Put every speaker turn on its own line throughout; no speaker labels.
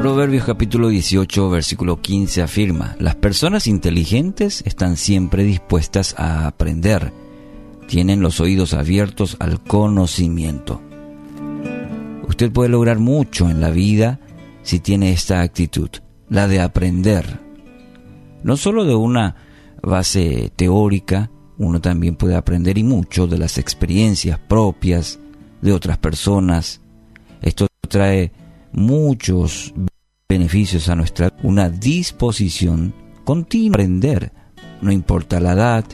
Proverbios capítulo 18, versículo 15 afirma, las personas inteligentes están siempre dispuestas a aprender, tienen los oídos abiertos al conocimiento. Usted puede lograr mucho en la vida si tiene esta actitud, la de aprender. No solo de una base teórica, uno también puede aprender y mucho de las experiencias propias de otras personas. Esto trae muchos beneficios a nuestra una disposición continua aprender, no importa la edad,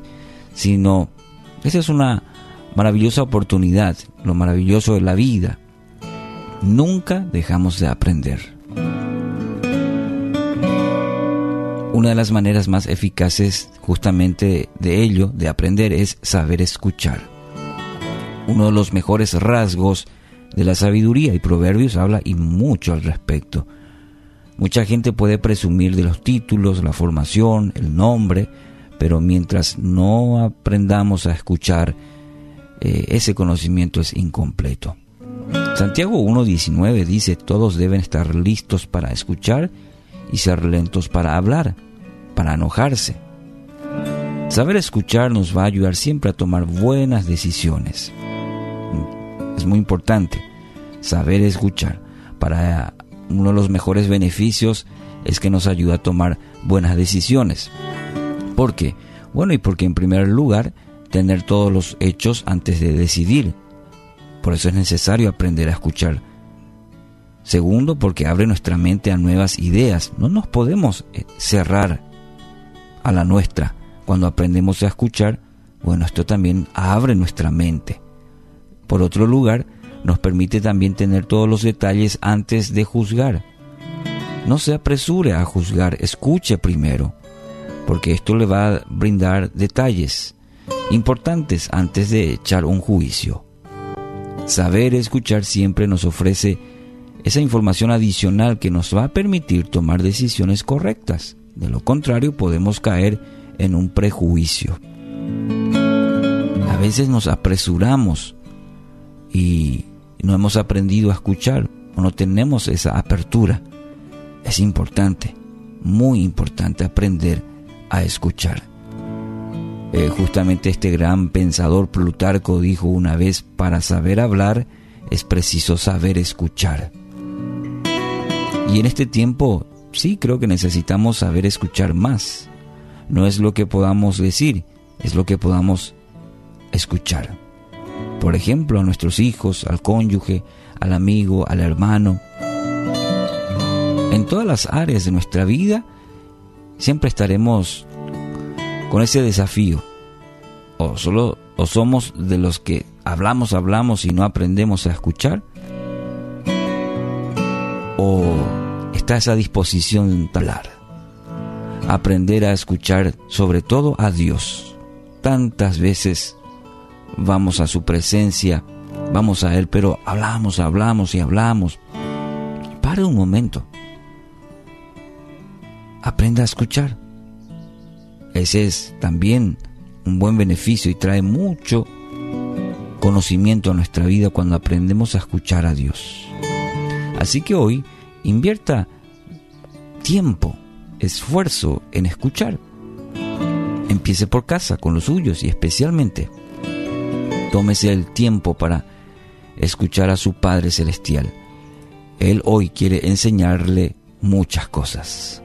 sino esa es una maravillosa oportunidad, lo maravilloso de la vida. Nunca dejamos de aprender. Una de las maneras más eficaces justamente de ello, de aprender, es saber escuchar. Uno de los mejores rasgos de la sabiduría y Proverbios habla y mucho al respecto. Mucha gente puede presumir de los títulos, la formación, el nombre, pero mientras no aprendamos a escuchar, eh, ese conocimiento es incompleto. Santiago 1.19 dice, todos deben estar listos para escuchar y ser lentos para hablar, para enojarse. Saber escuchar nos va a ayudar siempre a tomar buenas decisiones. Es muy importante saber escuchar. Para uno de los mejores beneficios es que nos ayuda a tomar buenas decisiones. ¿Por qué? Bueno, y porque en primer lugar, tener todos los hechos antes de decidir. Por eso es necesario aprender a escuchar Segundo, porque abre nuestra mente a nuevas ideas. No nos podemos eh, cerrar a la nuestra. Cuando aprendemos a escuchar, bueno, esto también abre nuestra mente. Por otro lugar, nos permite también tener todos los detalles antes de juzgar. No se apresure a juzgar, escuche primero, porque esto le va a brindar detalles importantes antes de echar un juicio. Saber escuchar siempre nos ofrece esa información adicional que nos va a permitir tomar decisiones correctas. De lo contrario, podemos caer en un prejuicio. A veces nos apresuramos y no hemos aprendido a escuchar o no tenemos esa apertura. Es importante, muy importante aprender a escuchar. Eh, justamente este gran pensador Plutarco dijo una vez, para saber hablar es preciso saber escuchar. Y en este tiempo sí creo que necesitamos saber escuchar más. No es lo que podamos decir, es lo que podamos escuchar. Por ejemplo, a nuestros hijos, al cónyuge, al amigo, al hermano. En todas las áreas de nuestra vida siempre estaremos con ese desafío. O solo o somos de los que hablamos, hablamos y no aprendemos a escuchar o está esa disposición de hablar. Aprender a escuchar sobre todo a Dios. Tantas veces vamos a su presencia, vamos a Él, pero hablamos, hablamos y hablamos. Pare un momento. Aprenda a escuchar. Ese es también un buen beneficio y trae mucho conocimiento a nuestra vida cuando aprendemos a escuchar a Dios. Así que hoy invierta tiempo, esfuerzo en escuchar. Empiece por casa con los suyos y especialmente tómese el tiempo para escuchar a su Padre Celestial. Él hoy quiere enseñarle muchas cosas.